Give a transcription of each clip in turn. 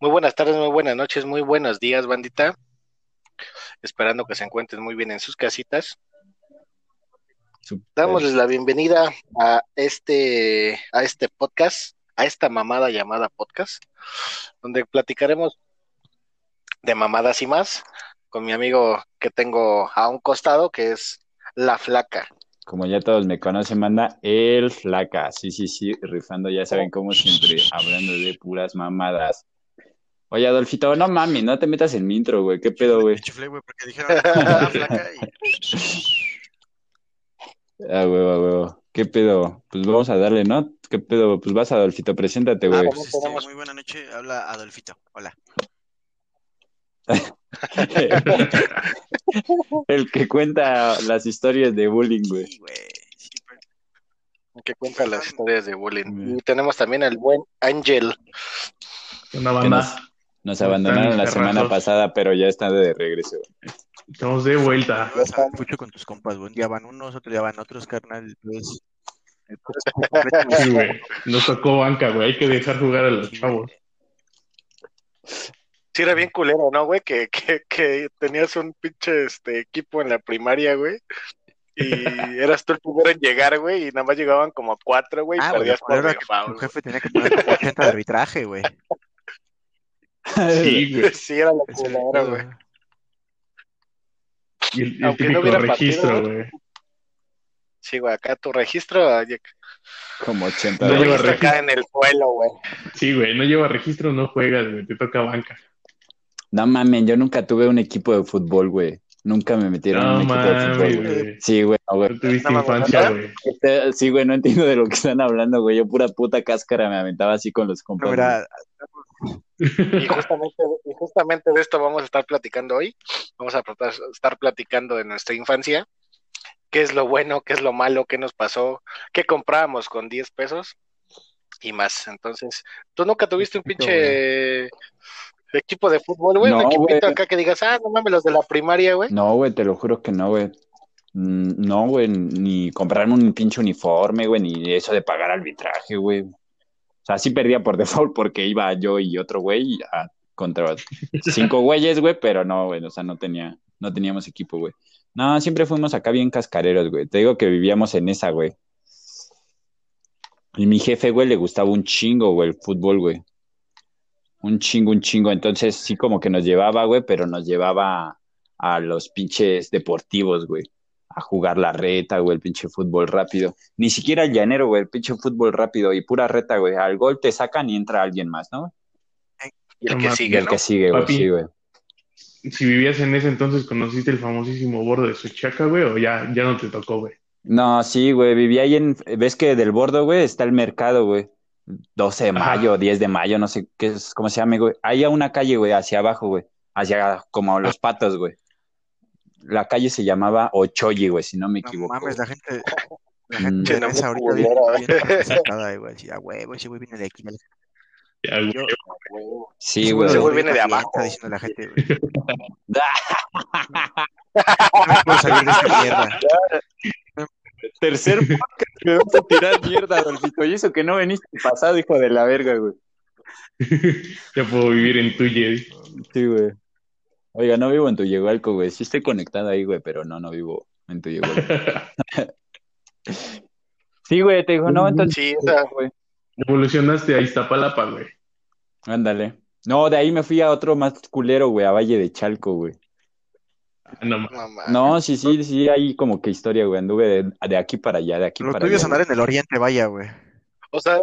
Muy buenas tardes, muy buenas noches, muy buenos días, bandita. Esperando que se encuentren muy bien en sus casitas. Damosles la bienvenida a este, a este podcast, a esta mamada llamada podcast, donde platicaremos de mamadas y más con mi amigo que tengo a un costado, que es La Flaca. Como ya todos me conocen, manda el Flaca. Sí, sí, sí, rifando, ya saben cómo siempre, hablando de puras mamadas. Oye, Adolfito, no mami, no te metas en mi intro, güey. ¿Qué pedo, güey? Chuflé, güey, porque dijeron la flaca y... Ah, huevo, ah, huevo. ¿Qué pedo? Pues vamos a darle, ¿no? ¿Qué pedo? Pues vas, Adolfito, preséntate, Ah, güey. vamos. Pues, este, muy buena noche, habla Adolfito. Hola. El que cuenta las historias de bullying, güey. Sí, güey. Sí, pero- que cuenta las historias de bullying. Y tenemos también al buen Ángel. Una banda. nos, nos abandonaron la semana pasada, pero ya está de regreso. Estamos de vuelta. Mucho con tus compas, güey. Un día van unos, otro día van otros, carnal. Pues, el. Sí, güey. Nos tocó banca, güey. Hay que dejar jugar a los chavos. Sí, era bien culero, ¿no, güey? Que, que, que tenías un pinche este, equipo en la primaria, güey. Y eras tú el primero en llegar, güey. Y nada más llegaban como cuatro, güey. Y Ah, güey, perdías por default, tu güey. jefe tenía que poner como 80 de arbitraje, güey. Sí, güey. Sí, era la el culera, güey. Y el, el Aunque no típico registro, güey. Sí, güey, acá tu registro, ah, Como 80 No lleva registro registro. acá en el suelo, güey. Sí, güey. No lleva registro, no juegas, güey. Te toca banca. No mames, yo nunca tuve un equipo de fútbol, güey. Nunca me metieron en No un equipo de fútbol, güey. Sí, güey, no, güey. No tuviste No infancia. Este- Sí, güey, no entiendo de lo que están hablando, güey. Yo pura puta cáscara me aventaba así con los mira, Y justamente, y justamente de esto vamos a estar platicando hoy. Vamos a estar platicando de nuestra infancia. ¿Qué es lo bueno? ¿Qué es lo malo? ¿Qué nos pasó? ¿Qué comprábamos con 10 pesos? Y más. Entonces, ¿tú nunca tuviste un pinche equipo de fútbol, güey? un No, equipito güey. acá que digas, ah, no mames, los de la primaria, güey. No, güey, te lo juro que no, güey. Mm, No, güey, ni comprarme un pinche uniforme, güey, ni eso de pagar arbitraje, güey. O sea, sí perdía por default porque iba yo y otro güey a- contra cinco güeyes, güey, pero no, güey, o sea, no tenía, no teníamos equipo, güey. No, siempre fuimos acá bien cascareros, güey. Te digo que vivíamos en esa, güey. Y mi jefe, güey, le gustaba un chingo, güey, el fútbol, güey. Un chingo, un chingo. Entonces sí como que nos llevaba, güey, pero nos llevaba a los pinches deportivos, güey. A jugar la reta, güey, el pinche fútbol rápido. Ni siquiera el llanero, güey, el pinche fútbol rápido y pura reta, güey. Al gol te sacan y entra alguien más, ¿no? Y el que sigue, el ¿no? que sigue, güey, Papi. sí, güey. Si vivías en ese entonces, ¿conociste el famosísimo bordo de Suchaca, güey? ¿O ya, ya no te tocó, güey? No, sí, güey, vivía ahí en... ¿Ves que del bordo, güey, está el mercado, güey? 12 de Ajá. mayo, 10 de mayo, no sé qué es, cómo se llama, güey. Hay una calle, güey, hacia abajo, güey. Hacia como los patos, güey. La calle se llamaba Ochoyi, güey, si no me no equivoco. mames, la gente, la Mm. gente Sí, no, de esa ahorita bien, bien güey. Así, ah, güey, ese güey viene de aquí. Ya, güey. Yo, Sí, güey. Ese güey güey viene de está abajo. diciendo la gente, güey. No puedo salir de esta mierda. Tercer podcast que vamos a tirar mierda, Adolfito. Y eso que no veniste pasado, hijo de la verga, güey. Ya puedo vivir en Tuye. Sí, güey. Oiga, no vivo en Tuyehualco, güey. Sí estoy conectado ahí, güey, pero no, no vivo en Tuyehualco. Sí, güey, te digo, no, entonces, Sí, güey. Evolucionaste a Iztapalapa, güey. Ándale. No, de ahí me fui a otro más culero, güey, a Valle de Chalco, güey. No, ma- mamá. No, sí, sí, sí, hay como que historia, güey. Anduve de, de aquí para allá, de aquí Lo para allá. andar güey. en el oriente, vaya, güey. O sea,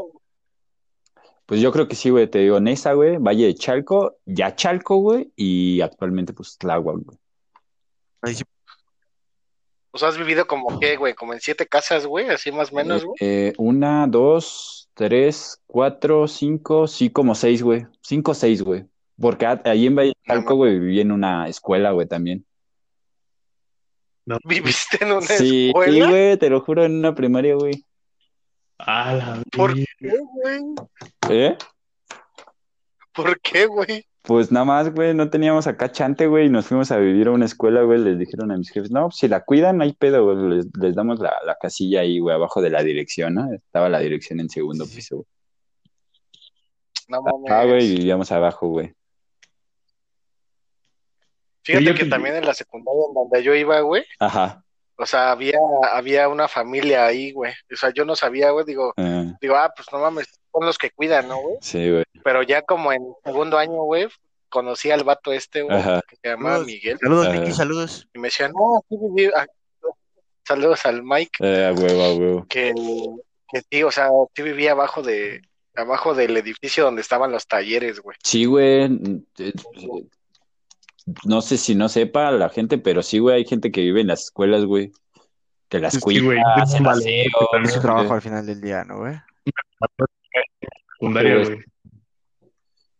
Pues yo creo que sí, güey, te digo, Nesa, güey, Valle de Chalco, ya Chalco, güey, y actualmente, pues, Tláhuac, güey. Ahí sí, o sea, has vivido como qué, güey, como en siete casas, güey, así más o menos, güey. Eh, una, dos, tres, cuatro, cinco, sí, como seis, güey. Cinco, seis, güey. Porque a- ahí en Valle de Chalco, güey, viví en una escuela, güey, también. No. ¿Viviste en una Sí, escuela? güey, te lo juro, en una primaria, güey. La ¿Por qué, güey? ¿Eh? ¿Por qué, güey? Pues nada más, güey, no teníamos acá chante, güey, y nos fuimos a vivir a una escuela, güey, les dijeron a mis jefes, no, si la cuidan, no hay pedo, güey, les, les damos la, la casilla ahí, güey, abajo de la dirección, ¿no? Estaba la dirección en segundo piso, güey. No mames. Ah, güey, y vivíamos abajo, güey. Fíjate Yo que te- también en la secundaria en donde yo iba, güey, Ajá. o sea, había, había una familia ahí, güey. O sea, yo no sabía, güey, digo, eh, digo, ah, pues no mames, son los que cuidan, ¿no, güey? sí, güey. Pero ya como en segundo año, güey, conocí al vato este, güey, Ajá. que se llamaba Saludos. Miguel, Saludos. Miki, saludos. y me decía, no, aquí viví, ah, saludos al Mike, Eh, huevo, huevo. que, que sí, o sea, sí vivía abajo de, abajo del edificio donde estaban los talleres, güey. Sí, güey. No sé si no sepa la gente, pero sí, güey, hay gente que vive en las escuelas, güey. Que las Sí, cuida, güey, hacen vale, aseo, Es su güey. trabajo al final del día, ¿no, güey? Secundaria, güey.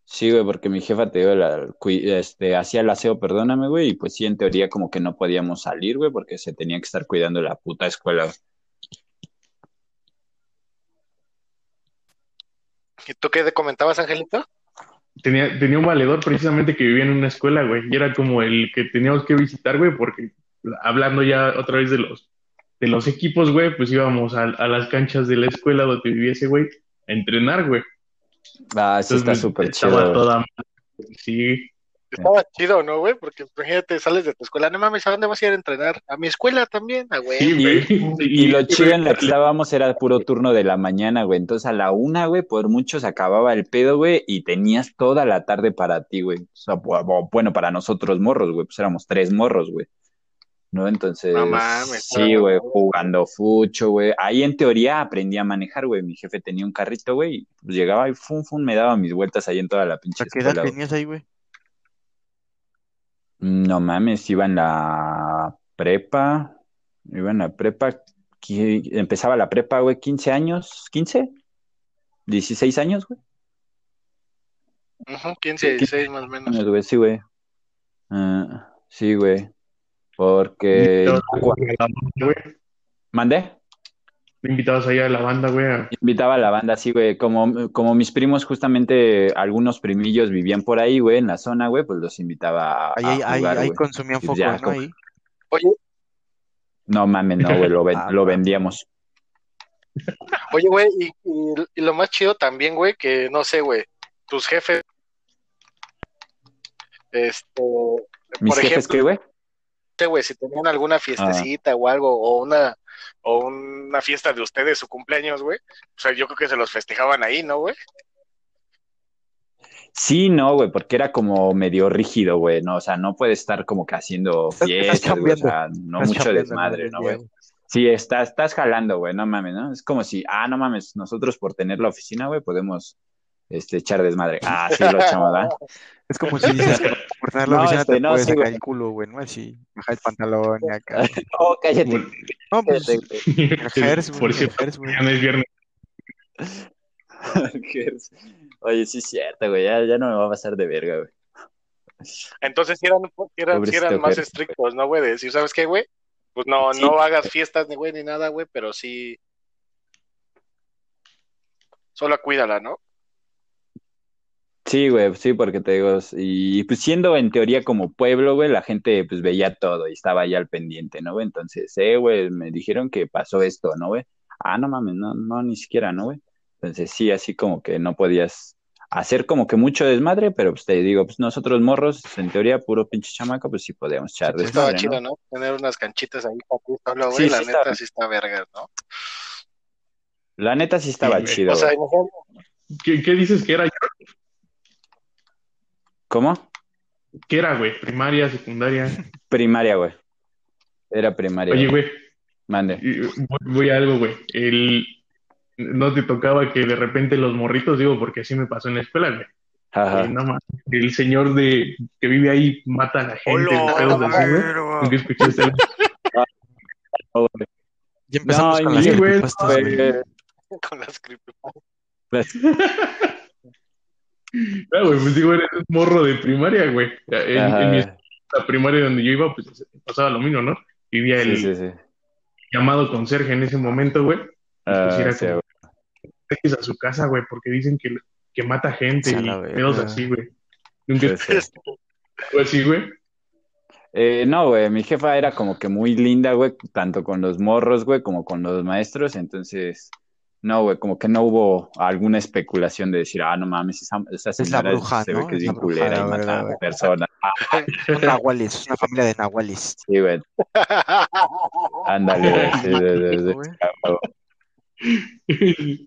Sí, güey, porque mi jefa te digo, la, cui- este, hacía el aseo, perdóname, güey, y pues sí, en teoría como que no podíamos salir, güey, porque se tenía que estar cuidando la puta escuela. güey. ¿Y tú qué comentabas, Angelito? Tenía, tenía un valedor precisamente que vivía en una escuela, güey, y era como el que teníamos que visitar, güey, porque hablando ya otra vez de los, de los equipos, güey, pues íbamos a, a las canchas de la escuela donde vivía ese güey a entrenar, güey. Ah, está Entonces, súper estaba chido. güey. toda Sí, Estaba chido, ¿no, güey? Porque imagínate, sales de tu escuela, no mames, ¿a dónde vas a ir a entrenar? A mi escuela también, ah, güey. sí, güey. Y lo chido en la que estábamos era puro turno de la mañana, güey. Entonces a la una, güey, por mucho se acababa el pedo, güey, y tenías toda la tarde para ti, güey. O sea, bu- bu- bueno, para nosotros morros, güey, pues éramos tres morros, güey. ¿No? Entonces, No mames, sí, güey, jugando fucho, güey. Ahí en teoría aprendí a manejar, güey. Mi jefe tenía un carrito, güey, y pues llegaba y fum, fum, me daba mis vueltas ahí en toda la pinche ¿A qué edad escuela, tenías ahí, güey? No mames, iba en la prepa, iba en la prepa, qui- empezaba la prepa, güey, 15 años, 15, 16 años, güey. Ujú, 15, 16 más o menos. Güey, sí, güey. Ah, sí, güey. Porque... ¿Mandé? Invitados allá a la banda, güey. Invitaba a la banda, sí, güey. Como, como mis primos, justamente, algunos primillos vivían por ahí, güey, en la zona, güey, pues los invitaba a, Ahí, a ahí, ahí, jugar, ahí güey. consumían focos, ya, ¿no? como- Ahí. Oye, No mames, no, güey, lo, ven- Ah, lo vendíamos. oye, güey, y, y- y lo más chido también, güey, que no sé, güey, tus jefes, este, ¿Mis por jefes ejemplo, qué, güey? no sé, güey, si tenían alguna fiestecita o algo, o una, o una fiesta de ustedes, su cumpleaños, güey, o sea, yo creo que se los festejaban ahí, ¿no, güey? Sí, no, güey, porque era como medio rígido, güey, ¿no? O sea, no puedes estar como que haciendo fiestas, güey, o sea, no Estás mucho desmadre, ¿no, ¿no? güey? Sí, estás, estás jalando, güey, no mames, ¿no? Es como si, ah, no mames, nosotros por tener la oficina, güey, podemos este, echar desmadre. Ah, sí, lo echamos, ¿verdad? Es como si dices, por tener la No, oficina este, te no, puedes sí, sacar güey. el culo, güey, ¿no? Así, bajar el pantalón y acá. Oh, cállate. No, pues, el Por el Gers, ya no es viernes. Oye, sí es cierto, güey, ya, ya no me va a pasar de verga, güey. Entonces sí eran, eran, eran más estrictos, ¿no, güey? De decir, ¿sabes qué, güey? Pues no, Sí. no hagas fiestas ni, güey, ni nada, güey, pero sí. Solo cuídala, ¿no? Sí, güey, sí, porque te digo, y pues siendo en teoría como pueblo, güey, la gente pues veía todo y estaba ahí al pendiente, ¿no, güey? Entonces, eh, güey, me dijeron que pasó esto, ¿no, güey? Ah, no mames, no, no, ni siquiera, ¿no, güey? Entonces, sí, así como que no podías hacer como que mucho desmadre, pero pues te digo, pues nosotros morros, en teoría, puro pinche chamaco, pues sí podíamos echar Sí, pues, Estaba desmadre, chido, ¿no? ¿no? Tener unas canchitas ahí para ti solo, güey. Sí, la sí neta sí está verga, ¿no? La neta sí estaba chido, O sea, ¿Qué, qué dices que era? ¿Cómo? ¿Qué era, güey? Primaria, secundaria. Primaria, güey. Era primaria. Oye, güey. Mande. y- voy, voy a algo, güey. El... No te tocaba que de repente los morritos, digo, porque así me pasó en la escuela, güey. Ajá. Eh, no el señor de que vive ahí mata a la gente, ¡Hola, pedos así, güey. verga! ¿Nunca escuchaste algo? Ya empezamos No, con las güey, creepypastas, Güey, güey. eh, con las creepypastas. Ah, güey, pues digo, eres un morro de primaria, güey. En, mi la primaria donde yo iba, pues pasaba lo mismo, ¿no? Vivía el Sí, sí, sí. llamado conserje en ese momento, güey. Ah, pues era como- a su casa, güey, porque dicen que, que mata gente y pedos así, güey. Nunca así, güey. Eh, no, güey, mi jefa era como que muy linda, güey, tanto con los morros, güey, como con los maestros, entonces, no, güey, como que no hubo alguna especulación de decir, ah, no mames, esa, esa Es la bruja, se ¿no? ve que es bien bruja, culera y la mata a personas. Son nahuales, es una familia de nahuales. sí, güey, ándale, güey, sí, Güey.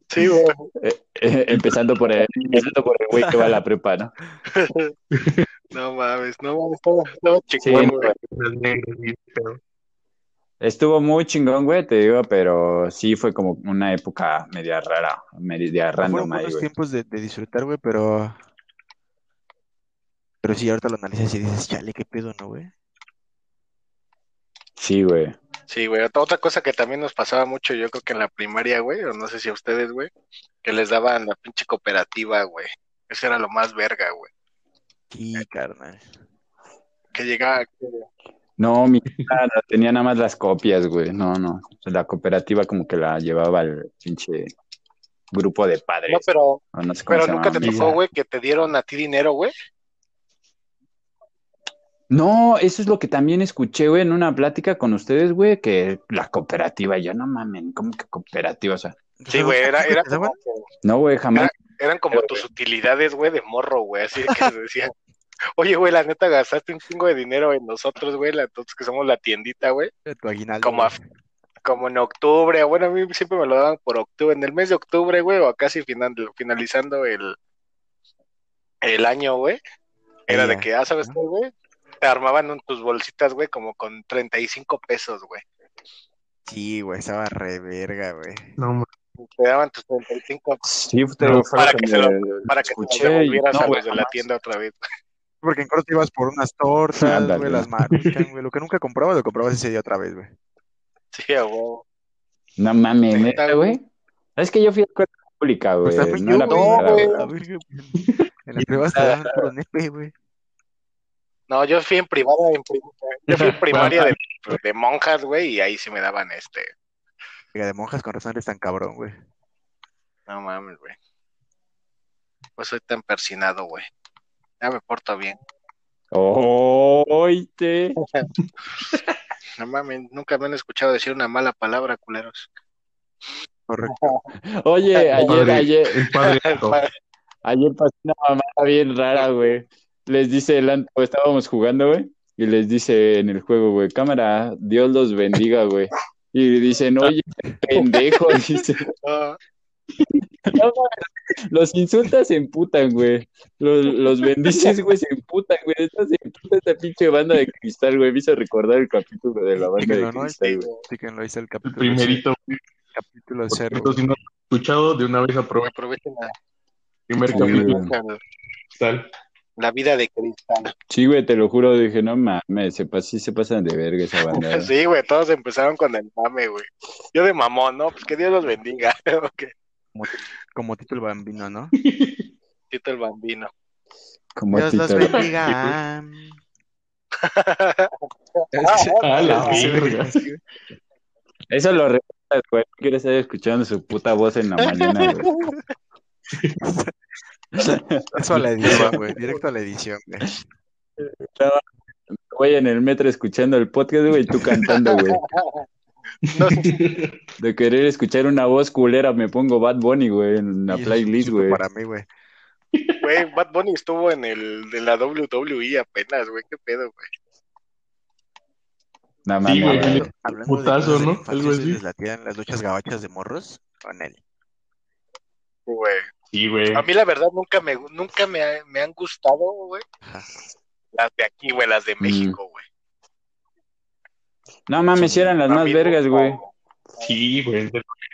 Sí, güey. Eh, eh, empezando por el, empezando por el güey que va a la prepa, ¿no? No mames, no mames, estaba, estaba Sí. Estuvo muy chingón, güey, te digo, pero sí fue como una época media rara, media random ahí, güey. tiempos de, de disfrutar, güey, pero. Pero sí, ahorita lo analizas y dices, chale, qué pedo, ¿no, güey? Sí, güey. Sí, güey. Otra otra cosa que también nos pasaba mucho, yo creo que en la primaria, güey, o no sé si a ustedes, güey, que les daban la pinche cooperativa, güey. Eso era lo más verga, güey. Sí, carnal. Que llegaba, que- No, mi no tenía nada más las copias, güey. No, no. La cooperativa como que la llevaba el pinche grupo de padres. no, pero, no sé pero nunca te tocó, güey, que te dieron a ti dinero, güey. No, eso es lo que también escuché, güey, en una plática con ustedes, güey, que la cooperativa, yo no mamen, ¿cómo que cooperativa? O sea, Sí, güey, era, era no, güey, jamás. eran como tus utilidades, güey, de morro, güey. Así que se decían, oye, güey, la neta gastaste un chingo de dinero en nosotros, güey, la- que somos la tiendita, güey. Tu aguinaldo. Como a- güey. como en octubre, bueno, a mí siempre me lo daban por octubre, en el mes de octubre, güey, o casi final, finalizando el, el año, güey, era de que, ah, ¿sabes qué, güey? Te armaban un- tus bolsitas, güey, como con 35 pesos, güey. Sí, güey, estaba re verga, güey. No, Te daban tus 35 Sí, No, para lo que se lo- para que te y devolvieras no, a güey, los de la tienda otra vez. Porque en corto ibas por unas tortas, güey, las maruchan, güey. Lo que nunca comprabas, lo comprabas ese día otra vez, güey. Sí, a huevo. No mames, Neta, güey. Es que yo fui a escuela pública, güey. Pues No yo, era güey. privada, güey. En puro nepe, güey. No, yo fui en privada, en prim- yo fui en primaria de, de monjas, güey, y ahí sí me daban este, Oiga, de monjas con razón eres tan cabrón, güey. no mames, güey. Pues soy tan persinado, güey. Ya me porto bien. Oite. No mames, nunca me han escuchado decir una mala palabra, culeros. Correcto. Oye, ayer, padre. ayer, el padre. ayer pasó una mamada bien rara, güey. Les dice el Anto, estábamos jugando, güey, y les dice en el juego, güey, cámara, Dios los bendiga, güey. Y dicen, oye, pendejo, dice. Ah, No, mames, los insultas se emputan, güey. Los, los bendices, güey, se emputan, güey. Esta se emputa esta pinche banda de cristal, güey. Me hizo recordar el capítulo de la banda de ¿no? cristal, güey. Sí que lo hice el El capítulo primerito. güey. cero, capítulo Por cero. cierto, si no lo has escuchado, de una vez aprovecha aprovechen la, el primer Sí, capítulo. güey. La vida de cristal. Sí, güey, te lo juro, dije, no mames, se pas- sí se pasan de verga esa banda. Sí, güey, todos empezaron con el mame, güey. Yo de mamón, ¿no? Pues que Dios los bendiga. Ok, Como título bambino, ¿no? Tito el bambino. Como Dios los Tito. bendiga. La. Eso lo recuerdas, güey. No quiero estar escuchando su puta voz en la mañana, güey. Eso a la edición, güey. Directo a la edición, güey. Güey, en el metro escuchando el podcast, güey, y tú cantando, güey. No, De querer escuchar una voz culera, me pongo Bad Bunny, güey, en la playlist, güey. Para mí, güey. güey, Bad Bunny estuvo en el de la WWE apenas, güey. ¿Qué pedo, güey? No Sí, mames, güey. Hablando Putazo, de ¿no? la Algo ¿sí así. les latían las luchas gabachas de morros con él. Sí, güey. Sí, güey. A mí la verdad nunca me nunca me, me han gustado, güey. Las de aquí, güey, las de Mm. México, güey. No mames, si eran las más vergas, güey. Sí, güey.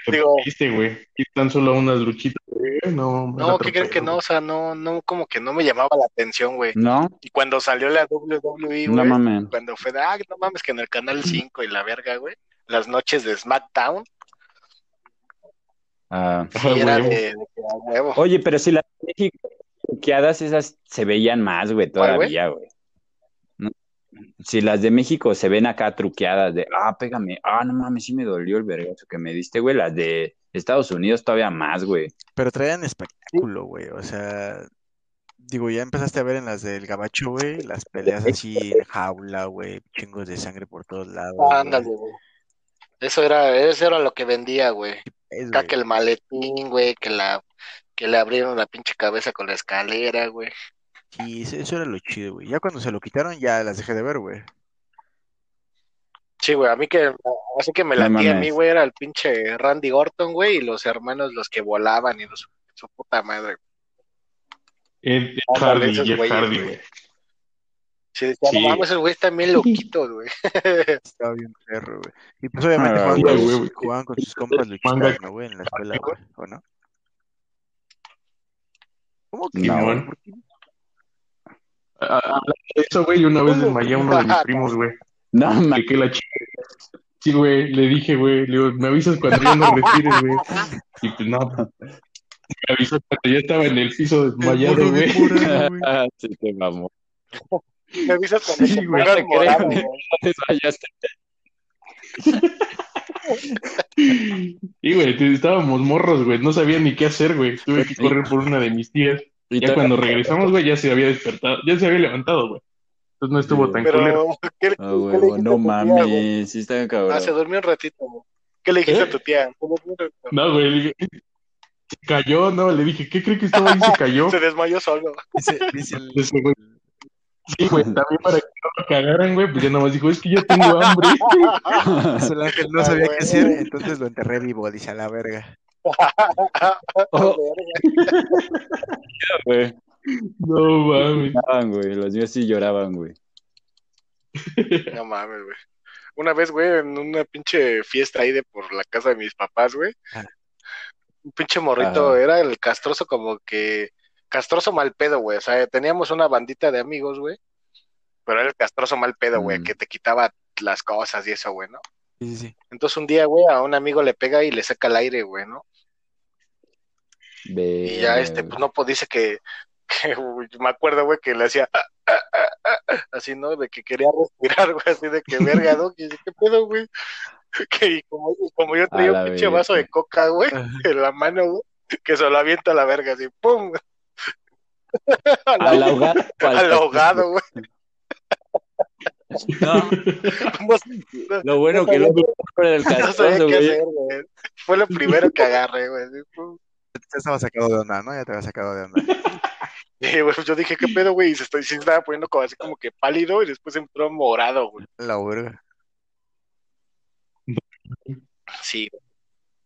Digo, viste, güey. Tan solo unas luchitas, güey. No, me no, la ¿qué creen que no? O sea, no, no, como que no me llamaba la atención, güey. No, Y cuando salió la WWE, no güey, mames. cuando fue de, ah, no mames, que en el canal 5 y la verga, güey, las noches de SmackDown, Ah. sí Ah, era huevo. de, de. Oye, pero si las truqueadas esas se veían más, güey, ¿Cuál, güey? todavía, güey. Si las de México se ven acá truqueadas de, ah, pégame, ah, no mames, sí me dolió el vergazo que me diste, güey. Las de Estados Unidos todavía más, güey. Pero traían espectáculo, güey. O sea, Digo, ya empezaste a ver en las del gabacho, güey, las peleas así en jaula, güey, chingos de sangre por todos lados. güey. Ándale, güey. Eso era, eso era lo que vendía, güey. Es, Acá güey. que el maletín, güey, que la, que le abrieron la pinche cabeza con la escalera, güey. Sí, eso, eso era lo chido, güey. Ya cuando se lo quitaron, ya las dejé de ver, güey. Sí, güey, a mí que, así que me No latía a mí, güey, era el pinche Randy Orton, güey, y los hermanos los que volaban y los, su puta madre. Ed, Ed Ándale, Hardy, güeyes, Hardy, güey. Sí, decía, Sí. no mames, esos güeyes bien loquitos, güey. Estaba bien perro, güey. Y pues obviamente Ah, jugaban, güey, con, jugaban con sus compas luchitas, ¿no, güey? En la escuela, güey. ¿O no? ¿Cómo que No. no? ¿Por qué? A- a- Hablando de eso, güey, una vez desmayé a uno de mis primos, güey. No, ma- De que la chica. Sí, güey, le dije, güey, le digo, me avisas cuando ya no respires, güey. Y pues no. Me avisó cuando ya estaba en el piso desmayado, güey. güey. sí te mamó. Me avisas cuando Sí, güey, te morado. Desmayaste. Y, güey, estábamos morros, güey, no sabía ni qué hacer, güey. Tuve que correr por una de mis tías. Y Ya cuando regresamos, güey, ya se había despertado, ya se había levantado, güey. Entonces no estuvo tan culero. Pero, ¿qué, Ah, qué a no tía, güey? mames, sí está Ah, se cabrón. durmió un ratito, güey. ¿Qué le dijiste ¿Eh? a tu tía? No, güey, le dije, se cayó, no, le dije, ¿qué cree que estaba ahí? Se cayó. Se desmayó solo. Dice, dice el... Güey. Sí, güey, también para que no lo cagaran, güey, pues ya nomás dijo, es que ya tengo hambre. dice el ángel no Ah, sabía güey. qué hacer, entonces lo enterré vivo, dice a la verga. Oh. Güey, No mames. lloraban, güey, los míos sí lloraban, güey. No mames, güey. Una vez, güey, en una pinche fiesta ahí de por la casa de mis papás, güey. Ah. Un pinche morrito, Ajá. era el castroso como que... Castroso mal pedo, güey. O sea, teníamos una bandita de amigos, güey. Pero era el castroso mal pedo, güey, Mm. que te quitaba las cosas y eso, güey, ¿no? Sí, sí, sí. Entonces un día, güey, a un amigo le pega y le saca el aire, güey, ¿no? Y ya, este, pues no, pues dice que, que, me acuerdo, güey, que le hacía ah, ah, ah, así, ¿no? De que quería respirar, güey, así de que verga, ¿no? Y yo, ¿qué pedo, güey? Que y como, yo traía un pinche vaso de coca, güey, en la mano, güey, que se lo avienta a la verga, así, ¡pum! Al ahogado. al ahogado, güey. No, No, no- lo bueno que no el no hacer, güey. Fue lo primero que agarré, güey. Ya estaba sacado de onda, ¿no? Ya te había sacado de onda. Y, güey, yo dije, ¿qué pedo, güey? Y se, estoy, se estaba poniendo como así como que pálido y después entró morado, güey. La verga. Sí, güey.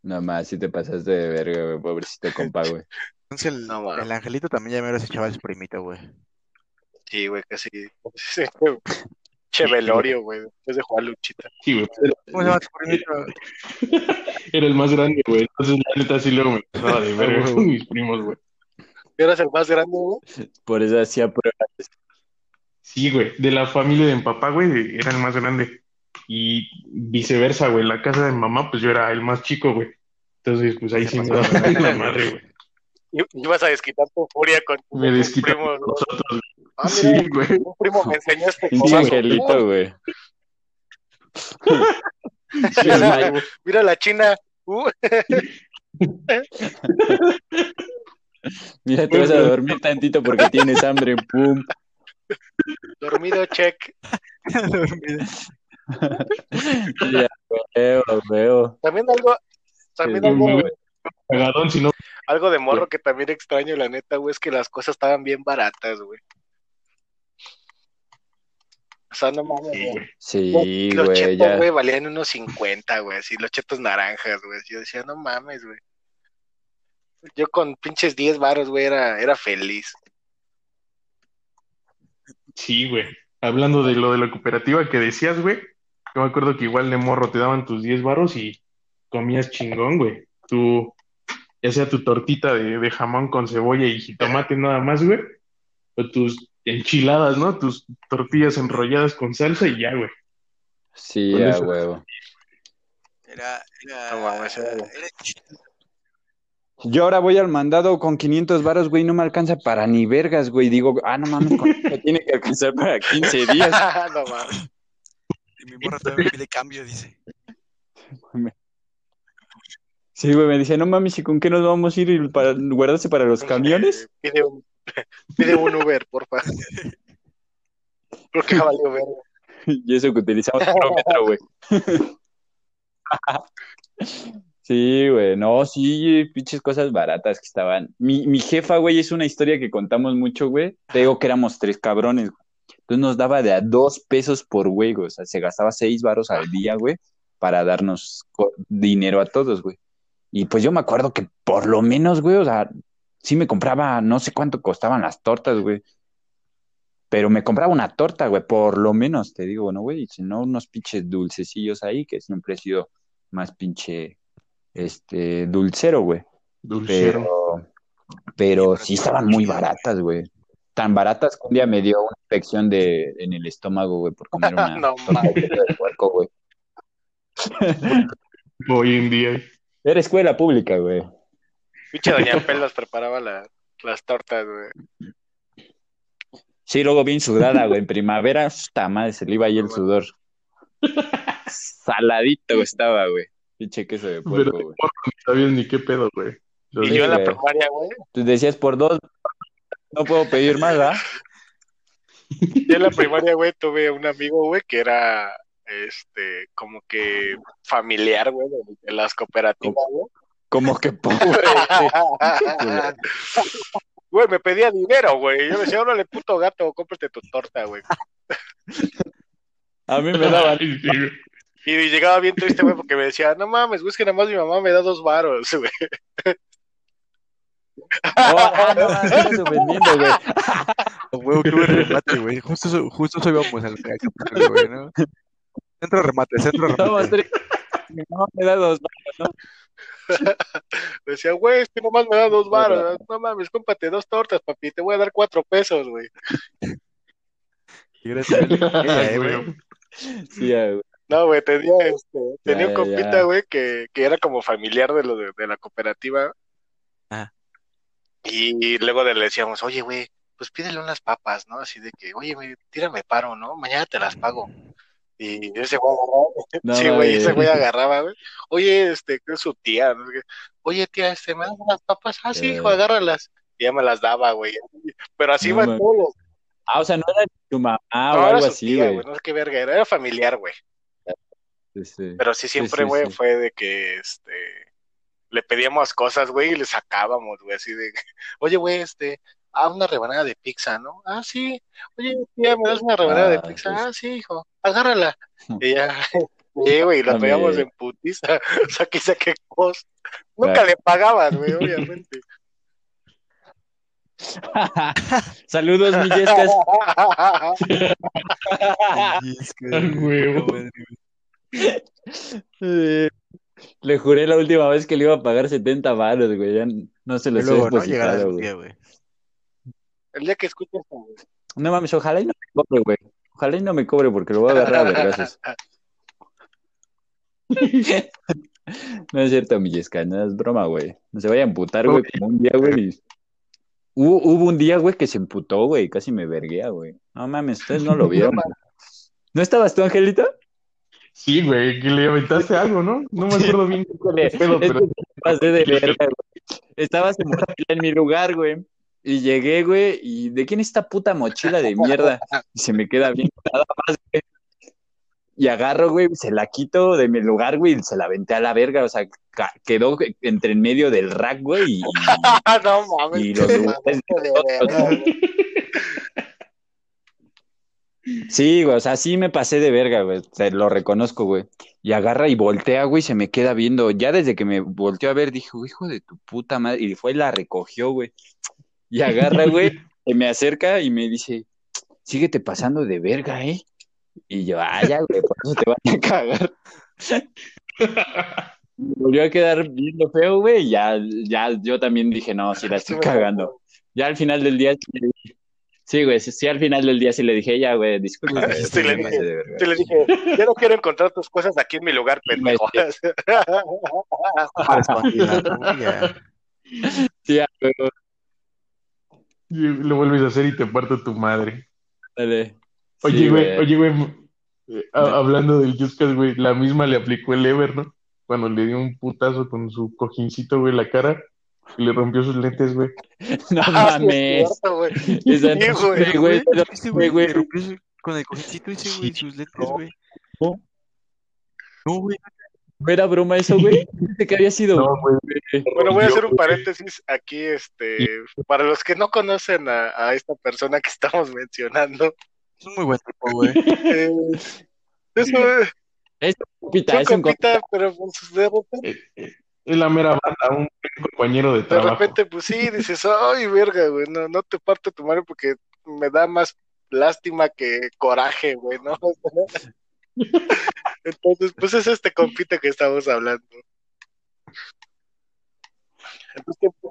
No más, si te pasaste de verga, güey, pobrecito compa, güey. Entonces el, No, el angelito también ya me se echaba su primito, güey. Sí, güey, casi. Che velorio, güey, después de jugar luchita. Sí, güey, ¿Cómo se llama tu primito? era el más grande, güey. Entonces, la neta, sí luego me pasaba de verga con mis primos, güey. ¿Eras el más grande, güey? Por eso hacía pruebas. Sí, güey, de la familia de mi papá, güey, era el más grande. Y viceversa, güey, en la casa de mi mamá, pues yo era el más chico, güey. Entonces, pues ahí sí me daba la madre, güey. Y ibas a desquitar tu furia con tus primos, con nosotros, güey. Ah, Sí, güey. un primo me enseñó este Pinche angelito, güey. Mira la china. Uh, Mira, te vas a dormir tantito porque tienes hambre, pum. dormido, check. Ya, veo, veo. También algo, también Sí, algo, muy Cagadón, si no, algo de morro que también extraño, la neta, güey, es que las cosas estaban bien baratas, güey. O sea, no mames, sí, güey. Sí, los güey, chetos, ya. güey, valían unos 50, güey, así, los chetos naranjas, güey. Yo decía, no mames, güey. Yo con pinches 10 varos, güey, era, era feliz. Sí, güey. Hablando de lo de la cooperativa que decías, güey. Yo me acuerdo que igual de morro te daban tus 10 varos y comías chingón, güey. Tu, ya sea tu tortita de, de jamón con cebolla y jitomate nada más, güey. O tus enchiladas, ¿no? Tus tortillas enrolladas con salsa y ya, güey. Sí, Con a eso. huevo. Era, era, No era chido. Yo ahora voy al mandado con 500 varos, güey, no me alcanza para ni vergas, güey. Digo, ah, no mames, con esto tiene que alcanzar para 15 días. no mames. Y mi morra todavía me pide cambio, dice. Sí, güey, me dice, no mames, ¿y con qué nos vamos a ir? ¿Y para guardarse para los camiones? Pide un, Pide un Uber, porfa. Creo que valió ver. Y eso que utilizamos el metro, güey. Sí, güey, no, sí, pinches cosas baratas que estaban. Mi, mi jefa, güey, es una historia que contamos mucho, güey. Te digo que éramos tres cabrones. Entonces nos daba de a dos pesos por güey. O sea, se gastaba seis varos al día, güey, para darnos dinero a todos, güey. Y pues yo me acuerdo que por lo menos, güey, o sea, sí me compraba, no sé cuánto costaban las tortas, güey. Pero me compraba una torta, güey, por lo menos, te digo, ¿no, güey? Y si no, unos pinches dulcecillos ahí, que siempre he sido más pinche, este, dulcero, güey. Dulcero. Pero, pero sí estaban muy baratas, güey. Tan baratas que un día me dio una infección de, en el estómago, güey, por comer una No torta de puerco, güey. Hoy en día. Era escuela pública, güey. Pinche Doña Pelos preparaba la- las tortas, güey. Sí, luego bien sudada, güey. En primavera, esta madre, se le iba ahí el sudor. Saladito estaba, güey. Pinche queso de Pero puerco, de güey. no sabías ni qué pedo, güey. Y Sí, yo en la primaria, güey, Tú decías por dos, no puedo pedir más, ¿verdad? yo en la primaria, güey, tuve un amigo, güey, que era, este, como que familiar, güey, de, de las cooperativas, güey. Como que pobre. Güey, me pedía dinero, güey. Yo le decía, órale, puto gato, cómprate tu torta, güey. A mí me güey. Y llegaba bien triste, güey, porque me decía, no mames, güey, es que nada más mi mamá me da dos varos, güey. Oh, ah, no, me estás ofendiendo, güey. Huevo, qué buen remate, güey. Justo, justo eso íbamos al güey, ¿no? Centro remate, centro remate. mamá me da dos. Me decía, güey, es que nomás me da dos varos. No mames, cómprate dos tortas, papi, te voy a dar cuatro pesos, güey. Sí, güey. No, güey, tenía, este, tenía un Ya, compita, güey, que, que era como familiar de lo de, de la cooperativa. Ah. Y, luego le decíamos, oye, güey, pues pídele unas papas, ¿no? Así de que, oye, güey, tírame paro, ¿no? Mañana te las pago. Y ese güey agarraba, No, sí, güey, ese güey agarraba, güey. Oye, este, que es su tía, no. Oye, tía, este, ¿me das unas papas? Ah, sí, hijo, Eh. agárralas. Y ya me las daba, güey. Pero así No todos los Ah, o sea, no era tu mamá no, o algo así, güey. no sé qué verga era, era familiar, güey. Sí, sí. Pero sí siempre, güey, sí. fue de que, este, le pedíamos cosas, güey, y le sacábamos, güey, así de, oye, güey, este, ah, una rebanada de pizza, ¿no? Ah, sí, oye, tía, ¿me das una rebanada de pizza? pues. Ah, sí, hijo, agárrala. Y ya, sí, güey, y lo Dame. traíamos en putiza, saque, saque cosas. Nunca Claro. le pagaban, güey, obviamente. Saludos, Millescas. No, Le juré la última vez que le iba a pagar 70 varos, güey. Ya no se los he luego, ¿no? Llegará depositado, el güey. El día que escuches, güey. No mames, ojalá y no me cobre, güey. Ojalá y no me cobre porque lo voy a agarrar a vergazos. No es cierto, Millesca, no es broma, güey. No se vaya a emputar, güey, como un día, güey. Hubo, hubo un día, güey, que se emputó, güey, casi me verguea, güey. No mames, ustedes no lo vieron. güey. ¿No estabas tú, Angelito? Sí, güey, que le aventaste algo, ¿no? No me acuerdo bien qué pedo, pero pasé de verga, güey. Estabas en, en mi lugar, güey. Y llegué, güey, y ¿de quién es esta puta mochila de mierda? Y se me queda bien nada más, güey. Y agarro, güey, se la quito de mi lugar, güey, y se la aventé a la verga. O sea, quedó entre en medio del rack, güey, y, no mames. y los lugares. Sí, güey, o sea, sí me pasé de verga, güey, te lo reconozco, güey. Y agarra y voltea, güey, se me queda viendo. Ya desde que me volteó a ver, dijo, hijo de tu puta madre. Y fue y la recogió, güey. Y agarra, güey, se me acerca y me dice, síguete pasando de verga, ¿eh? Y yo, ah, ya, güey, por eso te van a cagar. Me volvió a quedar viendo feo, güey, y ya, ya, yo también dije, no, sí la estoy cagando. Ya al final del día, sí, le dije- sí, güey, sí, sí, al final del día sí le dije, ya, güey, disculpe. güey, Sí, le dije. pasé de verga". Te le dije, yo no quiero encontrar tus cosas aquí en mi lugar, pendejo. Ya. Huevo, Y lo vuelves a hacer y te parto tu madre. dale. Oye, Sí, güey, oye, güey, eh, a- hablando del Yuskas, güey, la misma le aplicó el Ever, ¿no? Cuando le dio un putazo con su cojincito, güey, la cara y le rompió sus lentes, güey. No Ah, es mames. cierto, güey. güey. Esa Sí, no, güey. güey, güey, güey. le rompió su- con el cojincito ese, güey, sus lentes, No. güey. No. No, güey. ¿No era broma eso, güey? Que había sido. No, güey. Bueno, voy a hacer un paréntesis aquí, este, para los que no conocen a, a esta persona que estamos mencionando. Es un muy buen tipo, güey. eh, es un, Es un compita, es es un compita. pero pues, de repente, Eh, eh, Es la mera banda, un compañero de de trabajo. repente, pues sí, dices, ay, verga, güey, no, no te parto tu madre porque me da más lástima que coraje, güey, ¿no? Entonces, pues es este compita que estamos hablando. Entonces, ¿qué-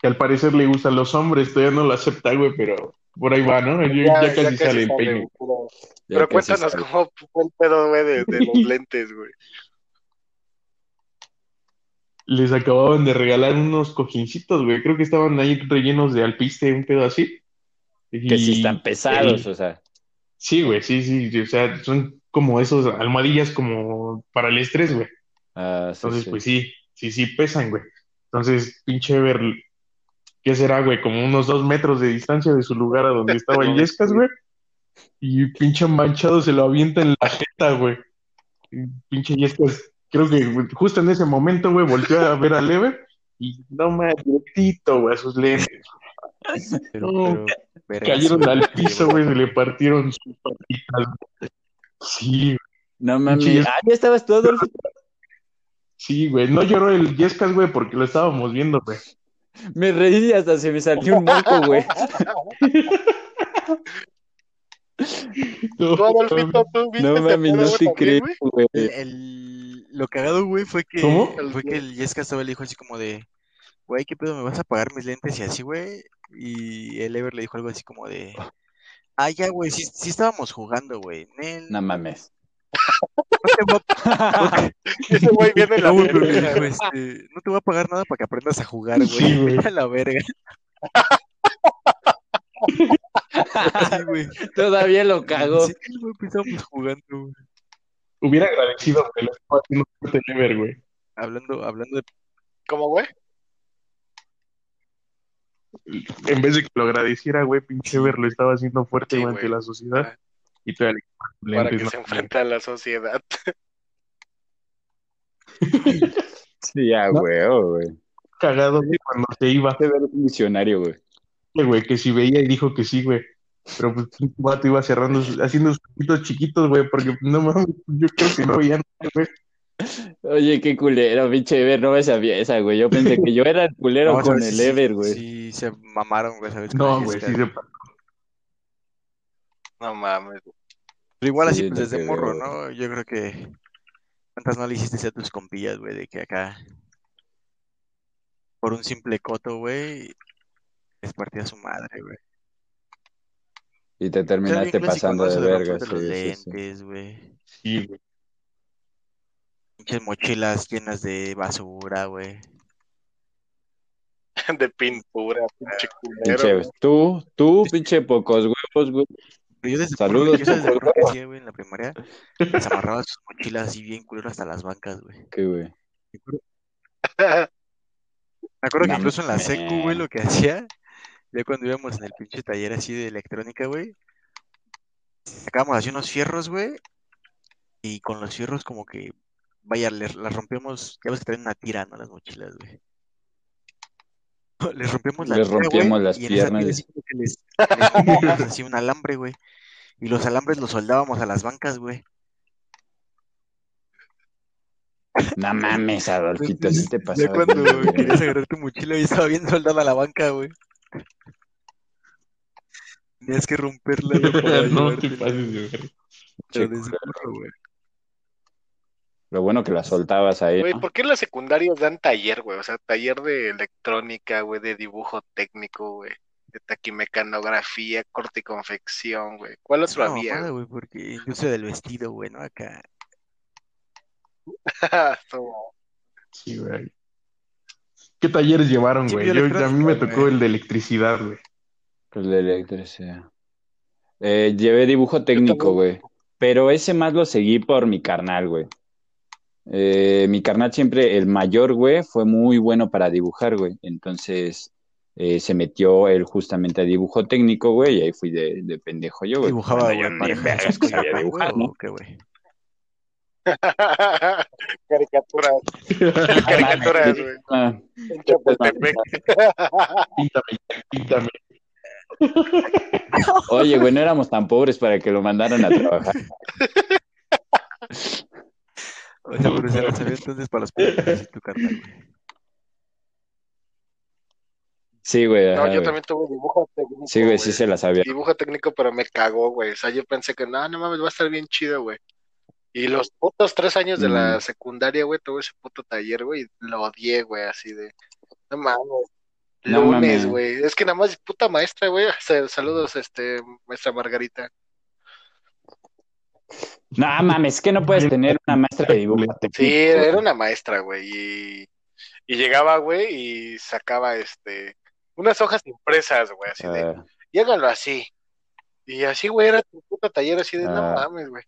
Que al parecer le gustan los hombres, todavía no lo acepta, güey, pero por ahí va, ¿no? Ya, ya casi sale el peine. Pero, cuéntanos sale. cómo fue el pedo, güey, de, de los lentes, güey. Les acababan de regalar unos cojincitos, güey. Creo que estaban ahí rellenos de alpiste, un pedo así. Que sí están pesados, o sea. Sí, güey, sí, sí. O sea, son como esos almohadillas como para el estrés, güey. Ah, sí, Entonces, sí. pues sí, sí, sí pesan, güey. Entonces, pinche Ever, ¿qué será, güey? Como unos dos metros de distancia de su lugar a donde estaba el Yescas, güey. Y pinche manchado se lo avienta en la jeta, güey. Y Pinche Yescas, creo que güey, justo en ese momento, güey, volteó a ver al Ever y no más, directito, güey, a sus lentes. Pero, No, pero, Cayeron al piso, güey, se le partieron sus patitas. güey. Sí, güey. No mames. Ah, ya estabas tú, Adolfo. sí, güey. No lloró el Yescas, güey, porque lo estábamos viendo, güey. Me reí y hasta se me salió un moco, güey. Tú, Adolfito, tú viste No mames, no te creo, güey? güey. El, el- lo cagado, güey, fue que, ¿Cómo? fue que el Yesca estaba le dijo así como de, güey, ¿qué pedo? ¿Me vas a pagar mis lentes y así, güey? Y el Ever le dijo algo así como de, ah, ya, güey, sí, sí estábamos jugando, güey. Nel, No mames. no te voy a- Ese güey viene en la No, verga, este, no te voy a pagar nada para que aprendas a jugar, güey. Sí, a la verga. Todavía lo cagó. Sí, güey, pues estábamos jugando, güey. Hubiera agradecido que lo estaba haciendo el güey. Hablando, hablando de ¿Cómo, güey? En vez de que lo agradeciera, güey, pinche Ever lo estaba haciendo fuerte Sí, ante güey. la sociedad. Y todavía le Para que se enfrente a la sociedad. Sí, ya, ¿No? güey, oh, güey. Cagado, güey, cuando se iba, Este ver un misionario, güey. güey, que si veía y dijo que sí, güey. Pero pues un vato iba cerrando, haciendo sus chiquitos, güey, porque no mames, yo creo que no veía nada, güey. Oye, qué culero, pinche Ever, no me sabía esa, güey. Yo pensé que yo era el culero No, con ¿sabes? el Sí, Ever, güey. Sí, se mamaron, güey, ¿sabes? No, güey, Jessica. sí se. No mames. Pero igual así, Sí, pues no desde morro, güey. ¿no? Yo creo que. ¿Cuántas no le hiciste a tus compillas, güey? De que acá. Por un simple coto, güey. Les partía su madre, güey. Y te terminaste pasando de verga, sí, sí, sí. lentes, güey. Sí, güey. Pinches mochilas llenas de basura, güey. De pintura, pinche culero. Pinche, güey. tú, tú, pinche pocos huevos, güey. Yo desde Saludos, yo desde por que hacía, güey, en la primaria, les amarraba sus mochilas así bien culero hasta las bancas, güey. ¿Qué, güey? Me acuerdo que incluso en la secu, güey, lo que hacía, ya cuando íbamos en el pinche taller así de electrónica, güey, sacábamos así unos fierros, güey, y con los fierros como que, vaya, les, las rompíamos, ya ves que traen una tira, ¿no? Las mochilas, güey. Les rompíamos la Les tira, rompíamos güey, las y en esa tira piernas. les, así un alambre, güey, y los alambres los soldábamos a las bancas, güey. No mames, Adolfito, sí te Ya pasó. cuando querías agarrar tu mochila y estaba bien soldada la banca, güey. Tenías que romperla No te pases güey. Pero desde morro, güey. Lo bueno que la soltabas ahí. Güey, ¿no? ¿por qué en las secundarias dan taller, güey? O sea, taller de electrónica, güey, de dibujo técnico, güey, de taquimecanografía, corte y confección, güey. ¿Cuál Es otro una había? mamada, güey, porque industria del vestido, güey, ¿no? Acá. Sí, güey. ¿Qué talleres llevaron, Sí, güey? Yo, a mí me tocó güey. el de electricidad, güey. Pues de electricidad. Eh, llevé dibujo técnico, también. güey. Pero ese más lo seguí por mi carnal, güey. Eh, mi carnal siempre, el mayor, güey, fue muy bueno para dibujar, güey. Entonces, eh, se metió él justamente a dibujo técnico, güey, y ahí fui de, de pendejo yo, güey. Dibujaba, yo güey, ni parejas vergas con sabía dibujar, ¿no? ¿o qué, güey? Caricaturas. Caricaturas, güey. Ah, En Chapultepec. Píntame, píntame. Oye, güey, no éramos tan pobres para que lo mandaran a trabajar. O sea, pero se la sabía entonces para los películas y tu carnal, güey. Sí, güey. No, ajá, yo güey. también tuve dibujo técnico. Sí, güey, sí se la sabía. Dibujo técnico, pero me cagó, güey. O sea, yo pensé que no, no mames, va a estar bien chido, güey. Y los putos tres años de la Mm. secundaria, güey, tuve ese puto taller, güey, y lo odié, güey, así de, no mames. No Lunes, güey. Es que nada más puta maestra, güey. Sa- Saludos, este, maestra Margarita. No mames, es que no puedes tener una maestra de dibujo. Sí, era una maestra, güey. Y, y llegaba, güey, y sacaba, este, unas hojas impresas, güey, así de, Ah, y háganlo así. Y así, güey, era tu puto taller así de, no Ah. mames, güey.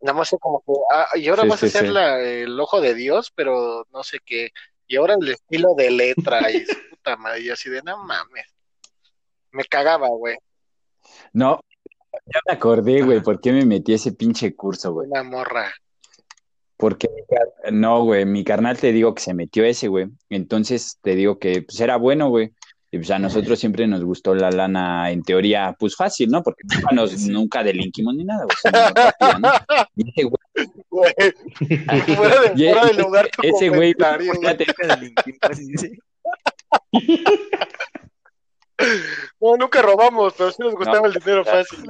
Nada más como que, ah, y ahora Sí, vas a hacer sí. la- el ojo de Dios, pero no sé qué. Y ahora el estilo de letra y su puta madre, y así de, no mames. Me cagaba, güey. No, ya me acordé, güey, por qué me metí a ese pinche curso, güey. Una morra. Porque, no, güey, mi carnal te digo que se metió ese, güey. Entonces te digo que pues era bueno, güey. Y pues a nosotros siempre nos gustó la lana, en teoría, pues fácil, ¿no? Porque nunca, nos, nunca delinquimos ni nada, güey. ¿no? Y ese güey, Güey, fuera de, fuera de lugar tu ese güey. fíjate, Cerca de Linkin Park, sí, dice. No, nunca robamos, pero sí nos gustaba el dinero fácil.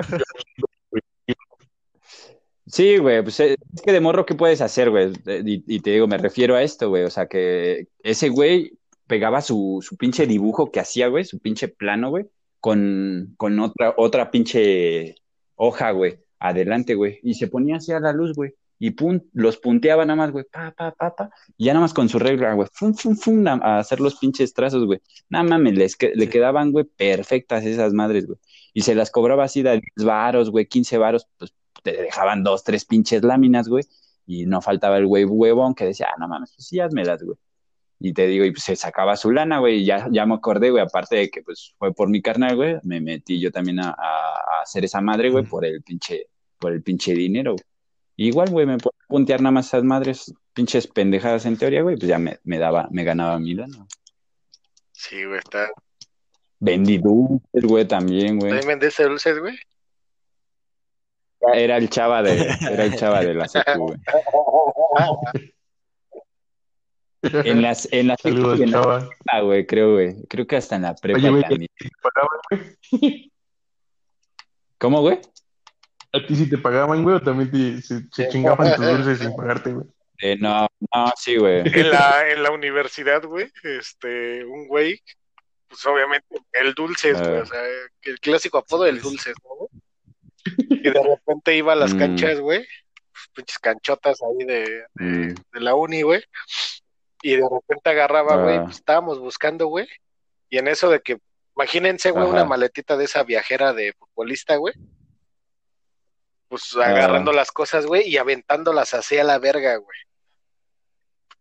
Sí, güey, pues eh, es que de morro, ¿qué puedes hacer, güey? Eh, Y, y te digo, me refiero a esto, güey, o sea, que ese güey pegaba su, su pinche dibujo que hacía, güey, su pinche plano, güey, con, con otra, otra pinche hoja, güey, adelante, güey, y se ponía así a la luz, güey, y pum, los punteaba nada más, güey, pa, pa, pa, pa, y ya nada más con su regla, güey, fum, fum, fum, a hacer los pinches trazos, güey, nada mames, les que- le quedaban, güey, perfectas esas madres, güey, y se las cobraba así de 10 varos, güey, 15 varos, pues te dejaban dos, tres pinches láminas, güey, y no faltaba el güey huevón que decía, ah, no mames, pues sí, házmelas, güey. Y te digo, y pues se sacaba su lana, güey, y ya, ya me acordé, güey, aparte de que pues fue por mi carnal, güey, me metí yo también a, a- hacer esa madre, güey, por el pinche, por el pinche dinero, güey. Igual, güey, me puedo puntear nada más esas madres, pinches pendejadas en teoría, güey, pues ya me, me daba, me ganaba mi lana. Sí, güey, está. Vendí dulces, güey, también, güey. ¿También vendiste dulces, güey? Era el chava de, era el chava de la secu, güey. En las, en la secu Saludos, y en la chava. prepa, güey, creo, güey. Creo que hasta en la prepa Oye, güey, también. ¿Cómo, güey? ¿A ti sí te pagaban, güey? ¿O también te, se, se chingaban tus dulces sin pagarte, güey? Eh, no, no, sí, güey. En la, en la universidad, güey, este, un güey, pues obviamente, el dulces, güey, Ah. o sea, el clásico apodo del dulces, ¿no? güey? Y de repente iba a las Mm. canchas, güey, pues, pinches canchotas ahí de, de la uni, güey, y de repente agarraba, güey, Ah. pues estábamos buscando, güey, y en eso de que, imagínense, güey, una maletita de esa viajera de futbolista, güey, pues agarrando Ah. las cosas, güey, y aventándolas hacia la verga, güey.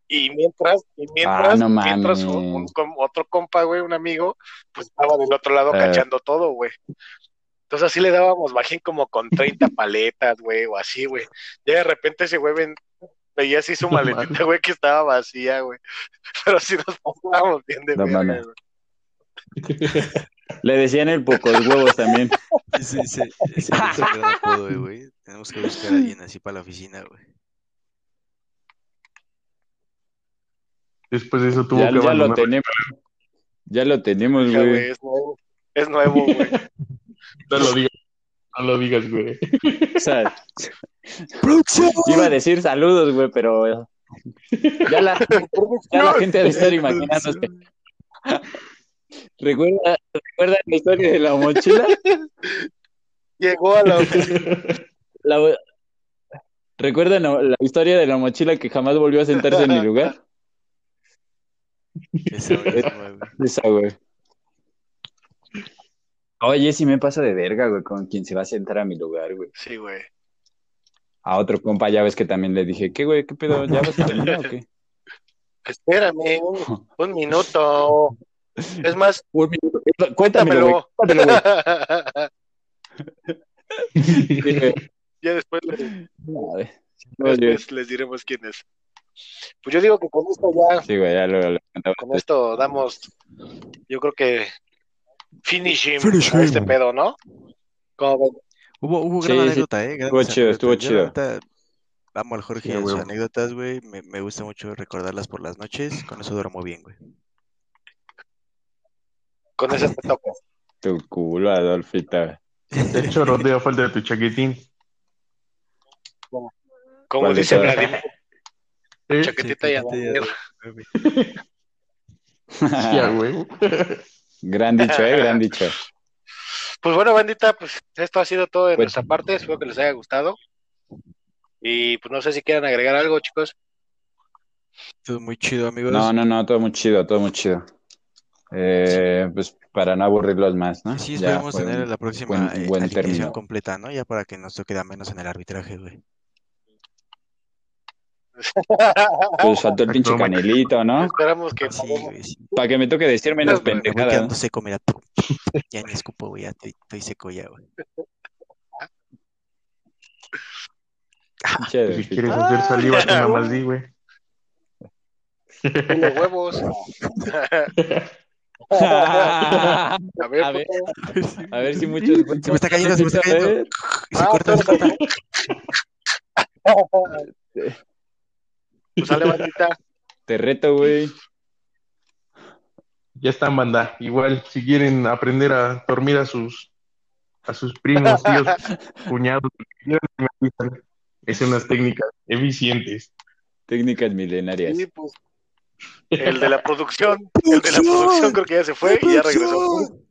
Y mientras, y mientras, Ah, no mientras un- otro compa, güey, un amigo, pues estaba del otro lado Ah. cachando todo, güey. Entonces así le dábamos bajín como con 30 paletas, güey, o así, güey. Ya de repente ese güey ven- veía así su maletita, güey, que estaba vacía, güey. Pero sí nos pasábamos bien de No verga, güey. Le decían el pocos huevos también. Ese, ese, ese es un gran apodo, güey. Tenemos que buscar a alguien así para la oficina, güey. Después de eso tuvo Ya, que ya lo abandonar. tenemos. Ya lo tenemos, Ya, güey, güey. es nuevo. Es nuevo, güey. No lo digas, no lo digas, güey. O sea, iba a decir saludos, güey, pero ya la, ya la gente debe estar imaginándose. ¿Recuerda, ¿Recuerda la historia de la mochila? Llegó a la La- ¿Recuerdan la, la historia de la mochila que jamás volvió a sentarse en mi lugar? Esa güey. Esa, güey. Oye, sí me paso de verga, güey, con quien se va a sentar a mi lugar, güey. Sí, güey. A otro compa, ya ves que también le dije, ¿qué, güey? ¿Qué pedo? ¿Ya vas a terminar o qué? Espérame un, un minuto. Es más. Cuéntamelo, güey. Ya después, les, después diremos quién es. Pues yo digo que con esto ya, Sí, güey, ya lo, lo contamos. con esto damos, yo creo que finishing Finish a este pedo, ¿no? Como. Hubo, hubo Sí, gran sí. anécdota, ¿eh? Estuvo Grandes chido, estuvo chido. neta, amo al Jorge Sí, y a sus anécdotas, güey. Me, me gusta mucho recordarlas por las noches. Con eso duermo bien, güey. Con ese te toca. Tu culo, Adolfita. De hecho, rodeo falta de tu chaquetín. Como ¿Cuál de dice? Vladimir, Sí, chaquetita y a chaquetita y a dormir. sí, gran dicho, eh, gran dicho. Pues bueno, bandita, pues esto ha sido todo de Pues- nuestra parte. Espero que les haya gustado. Y pues no sé si quieran agregar algo, chicos. Estuvo muy chido, amigos. No, no, no, todo muy chido, todo muy chido. Eh, pues para no aburrirlos más, ¿no? Sí, esperemos tener un la próxima buen, eh, buen alineación término. completa, ¿no? Ya para que nos toque a menos en el arbitraje, güey. Pues faltó el pinche Exacto. canelito, ¿no? Esperamos que Sí, güey, sí. Para que me toque decir menos Me voy Me voy pendejadas. quedando seco, mira. Ya ni escupo, güey. Ya estoy, estoy seco ya, güey. Pinche Si quieres hacer saliva, te nada más di, güey. los huevos. a A ver, A ver. puto. ver si muchos. Se me está cayendo, se me está A cayendo. Se Ah, corta, se corta. Pues sale, bandita. Te reto, güey. Ya están, banda. Igual, si quieren aprender a dormir a sus a sus primos, tíos, cuñados. Es unas técnicas eficientes. Técnicas milenarias. Y pues el de la producción, el de la producción creo que ya se fue y ya regresó.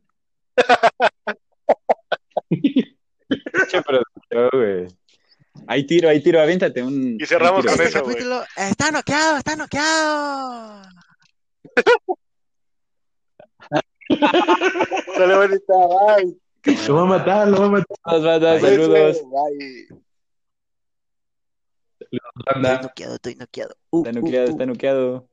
Güey. Hay tiro, hay tiro, aviéntate un. Y cerramos con Este eso, capítulo está noqueado, está noqueado. Sale, bandita. Bye. Lo va a matar, lo va a matar. Saludos, Bye. Estoy noqueado, estoy noqueado. Uh, está nucleado, uh, uh. está uh. nucleado.